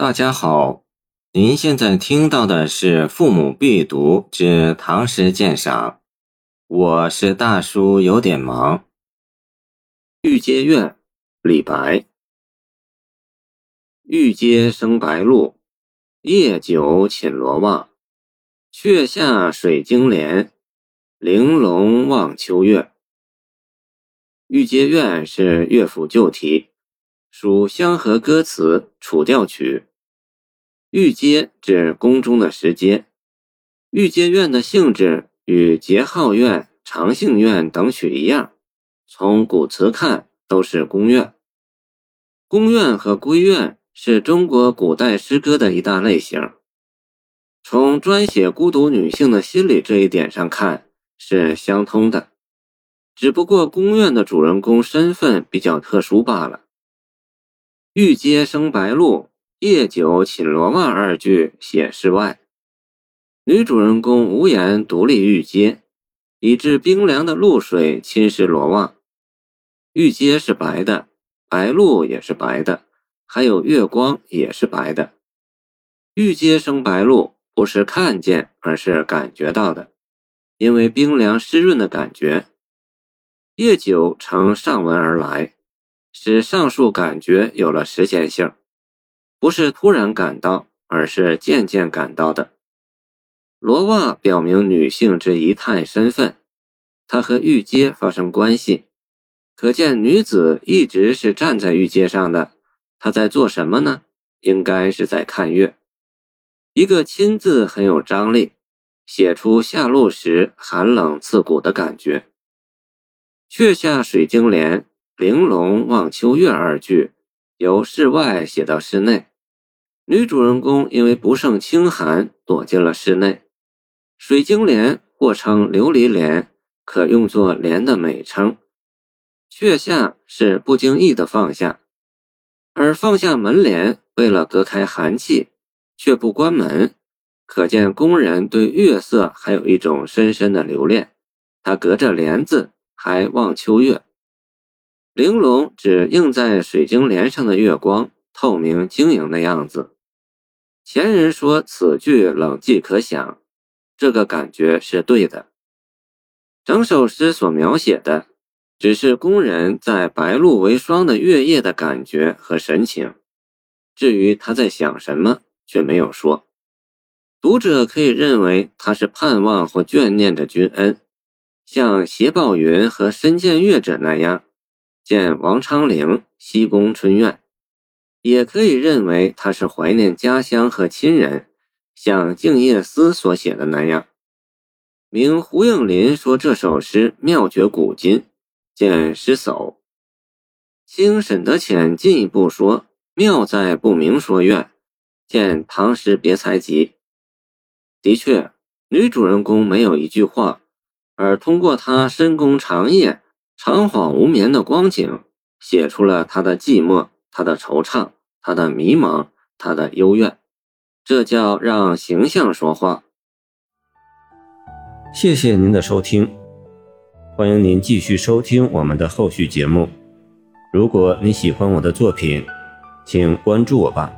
大家好，您现在听到的是《父母必读之唐诗鉴赏》，我是大叔，有点忙。《玉阶怨》李白。玉阶生白露，夜久寝罗袜。却下水晶帘，玲珑望秋月。《玉阶怨》是乐府旧题，属相和歌词楚调曲。御阶指宫中的石阶，御阶院的性质与节号院、长兴院等许一样，从古词看都是宫院。宫院和闺院是中国古代诗歌的一大类型，从专写孤独女性的心理这一点上看是相通的，只不过宫院的主人公身份比较特殊罢了。御阶生白露。夜久寝罗袜二句写室外，女主人公无言独立玉阶，以致冰凉的露水侵蚀罗袜。玉阶是白的，白露也是白的，还有月光也是白的。玉阶生白露，不是看见，而是感觉到的，因为冰凉湿润的感觉。夜久乘上文而来，使上述感觉有了时间性。不是突然感到，而是渐渐感到的。罗袜表明女性之仪态身份，她和玉阶发生关系，可见女子一直是站在玉阶上的。她在做什么呢？应该是在看月。一个“亲”字很有张力，写出下路时寒冷刺骨的感觉。却下水晶帘，玲珑望秋月二句。由室外写到室内，女主人公因为不胜清寒，躲进了室内。水晶帘或称琉璃帘，可用作帘的美称。却下是不经意的放下，而放下门帘为了隔开寒气，却不关门，可见工人对月色还有一种深深的留恋。他隔着帘子还望秋月。玲珑指映在水晶帘上的月光，透明晶莹的样子。前人说此句冷寂可想，这个感觉是对的。整首诗所描写的，只是工人在白露为霜的月夜的感觉和神情。至于他在想什么，却没有说。读者可以认为他是盼望或眷念着君恩，像斜抱云和深见月者那样。见王昌龄西宫春怨，也可以认为他是怀念家乡和亲人，像静夜思所写的那样。明胡应麟说这首诗妙绝古今，见诗叟。清沈德潜进一步说妙在不明说怨，见唐诗别才集。的确，女主人公没有一句话，而通过她深宫长夜。长恍无眠的光景，写出了他的寂寞，他的惆怅，他的迷茫，他的幽怨。这叫让形象说话。谢谢您的收听，欢迎您继续收听我们的后续节目。如果你喜欢我的作品，请关注我吧。